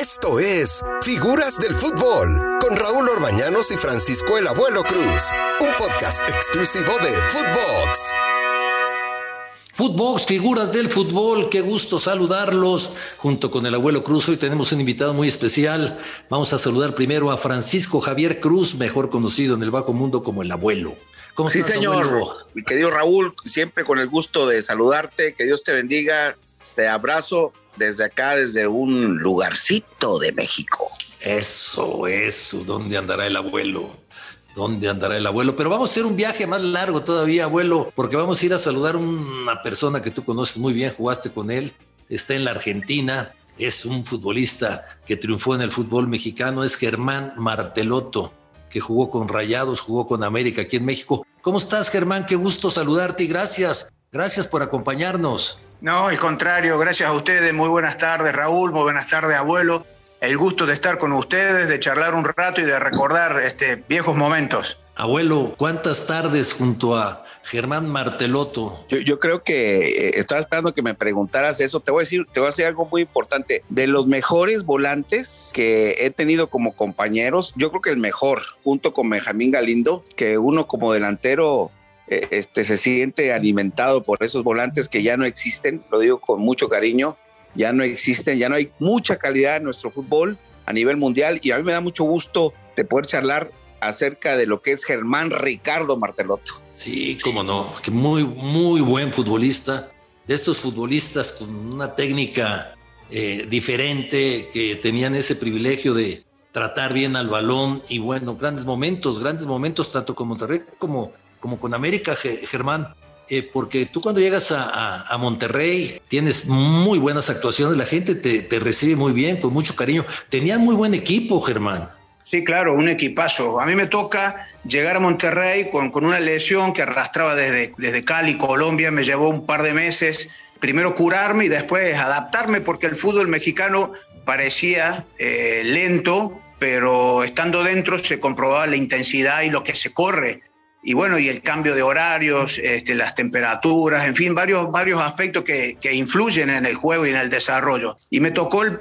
Esto es Figuras del Fútbol con Raúl Orbañanos y Francisco el Abuelo Cruz, un podcast exclusivo de Footbox. Footbox, figuras del fútbol, qué gusto saludarlos junto con el abuelo Cruz. Hoy tenemos un invitado muy especial. Vamos a saludar primero a Francisco Javier Cruz, mejor conocido en el bajo mundo como el abuelo. ¿Cómo sí, señor. Mi querido Raúl, siempre con el gusto de saludarte, que Dios te bendiga, te abrazo desde acá, desde un lugarcito de México. Eso, eso, ¿dónde andará el abuelo? ¿Dónde andará el abuelo? Pero vamos a hacer un viaje más largo todavía, abuelo, porque vamos a ir a saludar a una persona que tú conoces muy bien, jugaste con él, está en la Argentina, es un futbolista que triunfó en el fútbol mexicano, es Germán Martelotto, que jugó con Rayados, jugó con América aquí en México. ¿Cómo estás, Germán? Qué gusto saludarte y gracias. Gracias por acompañarnos. No, al contrario, gracias a ustedes. Muy buenas tardes, Raúl. Muy buenas tardes, abuelo. El gusto de estar con ustedes, de charlar un rato y de recordar este, viejos momentos. Abuelo, ¿cuántas tardes junto a Germán Marteloto? Yo, creo que eh, estaba esperando que me preguntaras eso. Te voy a decir, te voy a decir algo muy importante. De los mejores volantes que he tenido como compañeros, yo creo que el mejor, junto con Benjamín Galindo, que uno como delantero este, se siente alimentado por esos volantes que ya no existen, lo digo con mucho cariño, ya no existen, ya no hay mucha calidad en nuestro fútbol a nivel mundial y a mí me da mucho gusto de poder charlar acerca de lo que es Germán Ricardo Martelotto. Sí, cómo no, que muy, muy buen futbolista, de estos futbolistas con una técnica eh, diferente, que tenían ese privilegio de tratar bien al balón y bueno, grandes momentos, grandes momentos tanto con Monterrey como como con América, Germán, eh, porque tú cuando llegas a, Monterrey tienes muy buenas actuaciones, la gente te, recibe muy bien, con mucho cariño. Tenían muy buen equipo, Germán. Sí, claro, un equipazo. A mí me toca llegar a Monterrey con, con una lesión que arrastraba desde, desde Cali, Colombia, me llevó un par de meses, primero curarme y después adaptarme, porque el fútbol mexicano parecía eh, lento, pero estando dentro se comprobaba la intensidad y lo que se corre y bueno, y el cambio de horarios, este, las temperaturas, en fin, varios, varios aspectos que, que, influyen en el juego y en el desarrollo. Y me tocó el,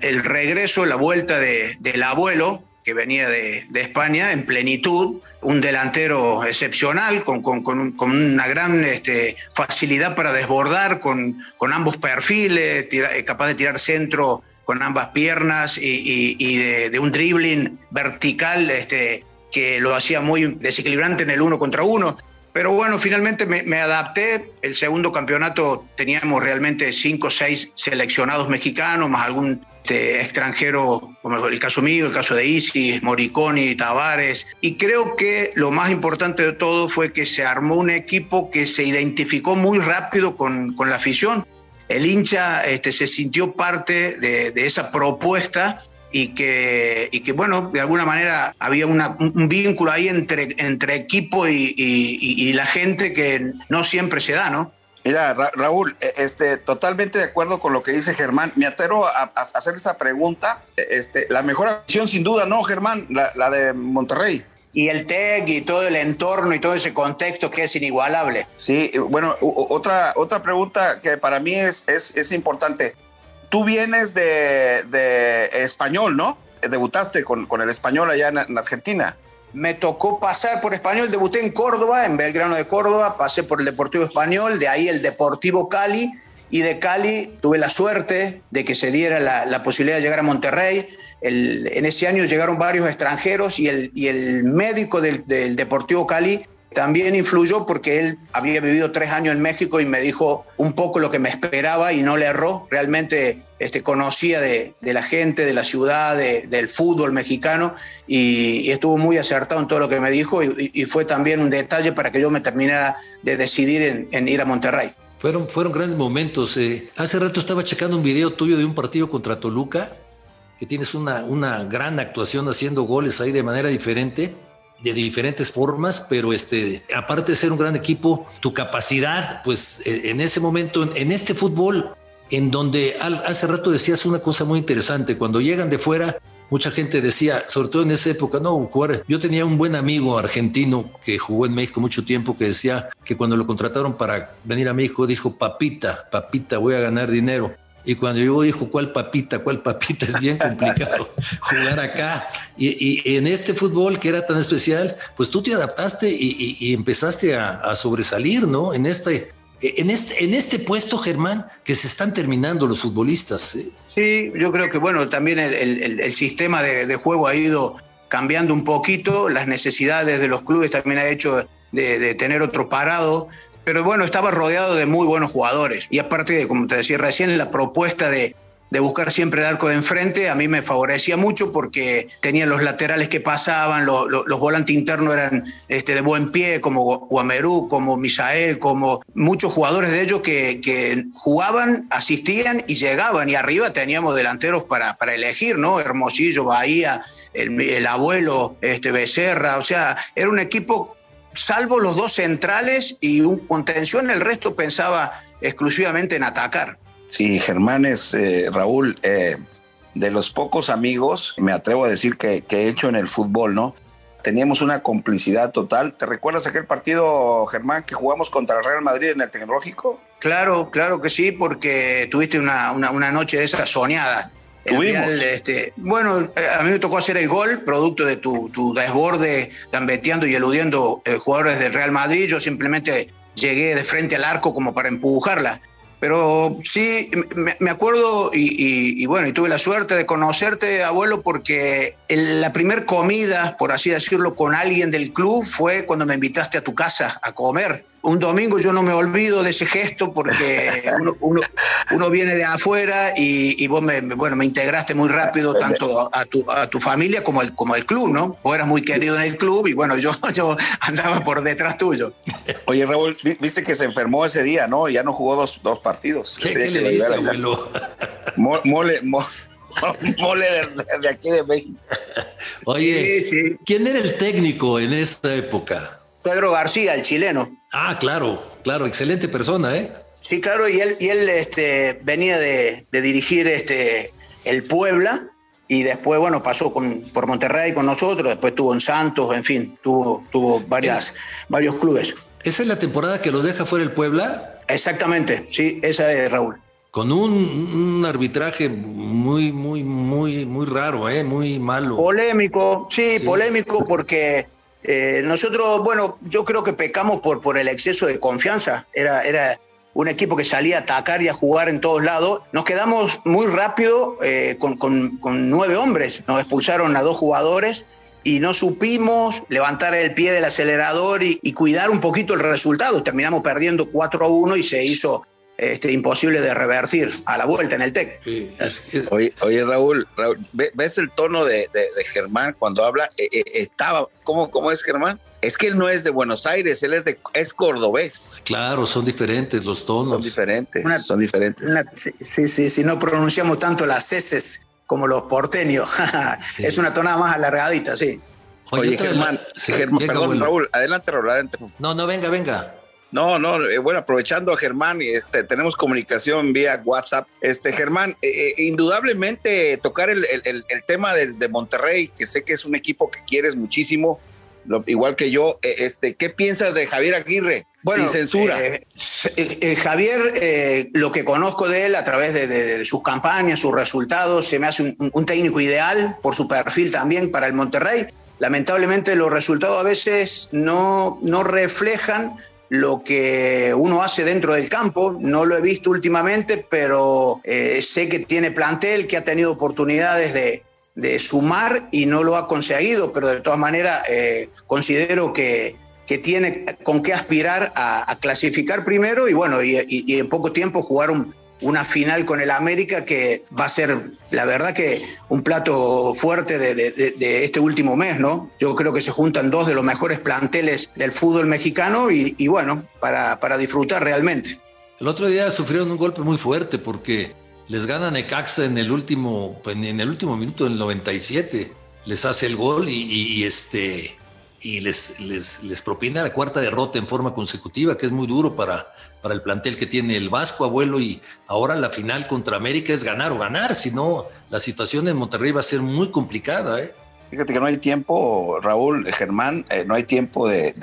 el, regreso, la vuelta de, del abuelo, que venía de, de, España en plenitud, un delantero excepcional, con, con, con, una gran este, facilidad para desbordar, con, ambos perfiles, eh, capaz de tirar centro con ambas piernas y de, de, un dribbling vertical este, que lo hacía muy desequilibrante en el uno contra uno. Pero bueno, finalmente me, adapté. El segundo campeonato teníamos realmente cinco o seis seleccionados mexicanos, más algún este, extranjero, como el caso mío, el caso de Isis, Moriconi, Tavares. Y creo que lo más importante de todo fue que se armó un equipo que se identificó muy rápido con, con la afición. El hincha este, se sintió parte de, de esa propuesta y que, y que, bueno, de alguna manera había un vínculo ahí entre, entre equipo y, y, la gente que no siempre se da, ¿no? Mira, Raúl, e, este, totalmente de acuerdo con lo que dice Germán. Me atero a, hacer esa pregunta. E, este, la mejor acción, sin duda, ¿no, Germán? La, la de Monterrey y el TEC y todo el entorno y todo ese contexto que es inigualable. Sí, bueno, otra, otra pregunta que para mí es, es, es importante. Tú vienes de, español, ¿no? Debutaste con, el español allá en, Argentina. Me tocó pasar por español, debuté en Córdoba, en Belgrano de Córdoba, pasé por el Deportivo Español, de ahí el Deportivo Cali, y de Cali tuve la suerte de que se diera la, posibilidad de llegar a Monterrey. en ese año llegaron varios extranjeros y el, y el médico del, del Deportivo Cali también influyó porque él había vivido tres años en México y me dijo un poco lo que me esperaba y no le erró. Realmente este, conocía de, la gente, de la ciudad, del fútbol mexicano y, estuvo muy acertado en todo lo que me dijo y, fue también un detalle para que yo me terminara de decidir en, ir a Monterrey. Fueron, fueron grandes momentos. Eh. Hace rato estaba checando un video tuyo de un partido contra Toluca, que tienes una, una gran actuación haciendo goles ahí de manera diferente de diferentes formas, pero este, aparte de ser un gran equipo, tu capacidad, pues e, en ese momento, en este fútbol, en donde hace rato decías una cosa muy interesante, cuando llegan de fuera, mucha gente decía, sobre todo en esa época, no, jugar. Yo tenía un buen amigo argentino que jugó en México mucho tiempo que decía que cuando lo contrataron para venir a México dijo, papita, papita, voy a ganar dinero. Y cuando yo dijo, ¿cuál papita? ¿Cuál papita? Es bien complicado jugar acá. Y, en este fútbol que era tan especial, pues tú te adaptaste y, empezaste a, sobresalir, ¿no? En este, en este, en este puesto, Germán, que se están terminando los futbolistas. ¿eh? Sí, yo creo que, bueno, también el, sistema de, de, juego ha ido cambiando un poquito, las necesidades de los clubes también ha hecho de, tener otro parado, pero bueno, estaba rodeado de muy buenos jugadores. Y aparte, como te decía recién, la propuesta de, buscar siempre el arco de enfrente a mí me favorecía mucho porque tenía los laterales que pasaban, los volantes internos eran este, de buen pie, como Guamerú, como Misael, como muchos jugadores de ellos que, jugaban, asistían y llegaban. Y arriba teníamos delanteros para, para elegir, ¿no? Hermosillo, Bahía, el, el abuelo este, Becerra, o sea, era un equipo salvo los dos centrales y un contención, el resto pensaba exclusivamente en atacar. Sí, Germán es, eh, Raúl, eh, de los pocos amigos, me atrevo a decir que, he hecho en el fútbol, ¿no? Teníamos una complicidad total. ¿Te recuerdas aquel partido, Germán, que jugamos contra el Real Madrid en el Tecnológico? Claro, claro que sí, porque tuviste una, una, una noche de esas soñadas. Este, bueno, eh, a mí me tocó hacer el gol, producto de tu, tu desborde, gambeteando y eludiendo eh, jugadores del Real Madrid. Yo simplemente llegué de frente al arco como para empujarla. Pero sí, me, acuerdo y, bueno, y tuve la suerte de conocerte, abuelo, porque la primer comida, por así decirlo, con alguien del club fue cuando me invitaste a tu casa a comer un domingo yo no me olvido de ese gesto porque uno, viene de afuera y, vos me, bueno, me integraste muy rápido tanto a tu, a tu familia como el, como el club, ¿no? Vos eras muy querido en el club y bueno, yo, yo andaba por detrás tuyo. Oye, Raúl, viste que se enfermó ese día, ¿no? Ya no jugó dos, partidos. ¿Qué, le diste, abuelo? Mole, mole, de, aquí de México. Oye, ¿quién era el técnico en esa época? Pedro García, el chileno. Ah, claro, claro, excelente persona, ¿eh? Sí, claro, y él, y él este, venía de, dirigir este, el Puebla y después, bueno, pasó con, por Monterrey con nosotros, después tuvo en Santos, en fin, tuvo, tuvo varias, varios clubes. ¿Esa es la temporada que los deja fuera el Puebla? Exactamente, sí, esa es Raúl. Con un, arbitraje muy, muy, muy, muy raro, ¿eh? muy malo. Polémico, sí. polémico porque eh, nosotros, bueno, yo creo que pecamos por, por el exceso de confianza. Era, era un equipo que salía a atacar y a jugar en todos lados. Nos quedamos muy rápido eh, con, con, nueve hombres. Nos expulsaron a dos jugadores y no supimos levantar el pie del acelerador y, y cuidar un poquito el resultado. Terminamos perdiendo 4 a 1 y se hizo este, imposible de revertir a la vuelta en el TEC. Oye, Raúl, ¿ves el tono de, Germán cuando habla? Eh, eh, estaba, ¿cómo, ¿cómo es Germán? Es que él no es de Buenos Aires, él es de es cordobés. Claro, son diferentes los tonos. Son diferentes, son diferentes. sí, sí, sí, no pronunciamos tanto las heces como los porteños. es una tonada más alargadita, sí. Oye, Germán, perdón, Raúl, adelante, Raúl, adelante. No, no, venga, venga. No, no, eh, bueno, aprovechando a Germán, este, tenemos comunicación vía WhatsApp. Este, Germán, eh, eh, indudablemente tocar el, tema de, Monterrey, que sé que es un equipo que quieres muchísimo, igual que yo. este, ¿Qué piensas de Javier Aguirre? Bueno, sin censura. Javier, lo que conozco de él a través de, sus campañas, sus resultados, se me hace un, un técnico ideal por su perfil también para el Monterrey lamentablemente los resultados a veces no, no reflejan lo que uno hace dentro del campo. No lo he visto últimamente, pero eh, sé que tiene plantel, que ha tenido oportunidades de, sumar y no lo ha conseguido, pero de todas maneras eh, considero que, tiene con qué aspirar a, clasificar primero y bueno, y, y en poco tiempo jugar un, una final con el América que va a ser, la verdad que un plato fuerte de, este último mes, ¿no? Yo creo que se juntan dos de los mejores planteles del fútbol mexicano y, bueno, para, disfrutar realmente. El otro día sufrieron un golpe muy fuerte porque les gana Necaxa en el último, en el último minuto del 97, les hace el gol y, este y les, les, les propina la cuarta derrota en forma consecutiva, que es muy duro para, para el plantel que tiene el Vasco, abuelo, y ahora la final contra América es ganar o ganar, si no, la situación en Monterrey va a ser muy complicada. ¿eh? Fíjate que no hay tiempo, Raúl, Germán, eh, no hay tiempo de,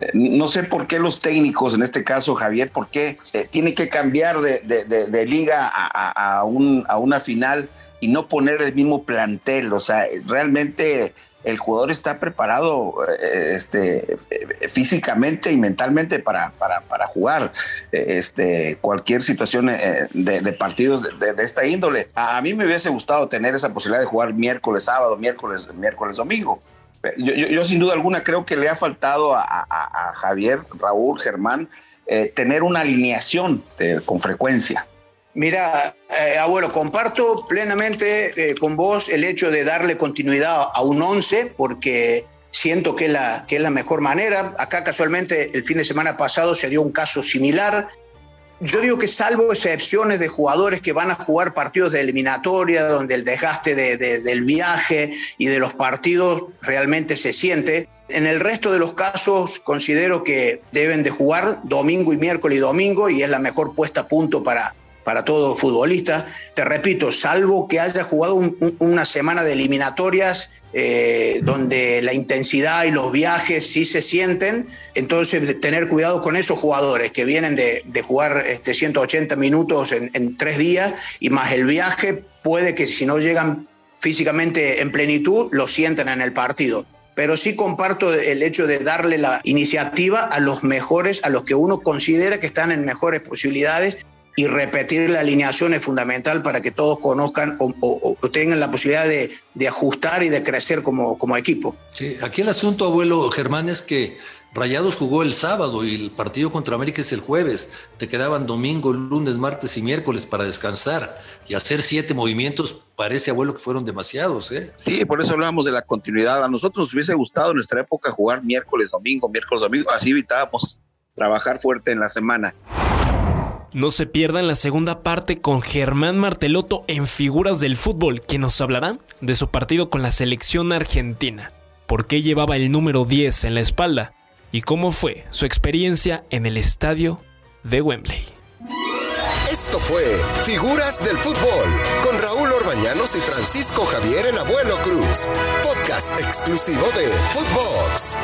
Eh, no sé por qué los técnicos, en este caso Javier, por qué eh, tiene que cambiar de, liga a, un, a una final y no poner el mismo plantel. O sea, realmente el jugador está preparado eh, este, físicamente y mentalmente para, para, jugar este, cualquier situación de, partidos de, esta índole. A, mí me hubiese gustado tener esa posibilidad de jugar miércoles, sábado, miércoles, miércoles, domingo. Yo, sin duda alguna creo que le ha faltado a, Javier, Raúl, Germán, eh, tener una alineación con frecuencia. Mira, eh, abuelo, comparto plenamente eh, con vos el hecho de darle continuidad a un 11 porque siento que es, la, que es la mejor manera. Acá casualmente el fin de semana pasado se dio un caso similar yo digo que salvo excepciones de jugadores que van a jugar partidos de eliminatoria, donde el desgaste del viaje y de los partidos realmente se siente, en el resto de los casos considero que deben de jugar domingo y miércoles y domingo y es la mejor puesta a punto para, para todo futbolista. Te repito, salvo que haya jugado una semana de eliminatorias eh, donde la intensidad y los viajes sí se sienten, entonces tener cuidado con esos jugadores que vienen de, jugar este, 180 minutos en, en tres días y más el viaje, puede que si no llegan físicamente en plenitud, lo sientan en el partido pero sí comparto el hecho de darle la iniciativa a los mejores, a los que uno considera que están en mejores posibilidades y repetir la alineación es fundamental para que todos conozcan o, tengan la posibilidad de, ajustar y de crecer como, como equipo. Sí, aquí el asunto, abuelo Germán, es que Rayados jugó el sábado y el partido contra América es el jueves. Te quedaban domingo, lunes, martes y miércoles para descansar. Y hacer siete movimientos parece, abuelo, que fueron demasiados. ¿eh? Sí, por eso hablamos de la continuidad. A nosotros nos hubiese gustado en nuestra época jugar miércoles, domingo, miércoles, domingo. Así evitábamos trabajar fuerte en la semana. No se pierdan la segunda parte con Germán Marteloto en Figuras del Fútbol, quien nos hablará de su partido con la selección argentina, por qué llevaba el número 10 en la espalda y cómo fue su experiencia en el estadio de Wembley. Esto fue Figuras del Fútbol con Raúl Orbañanos y Francisco Javier el Abuelo Cruz, podcast exclusivo de Footbox.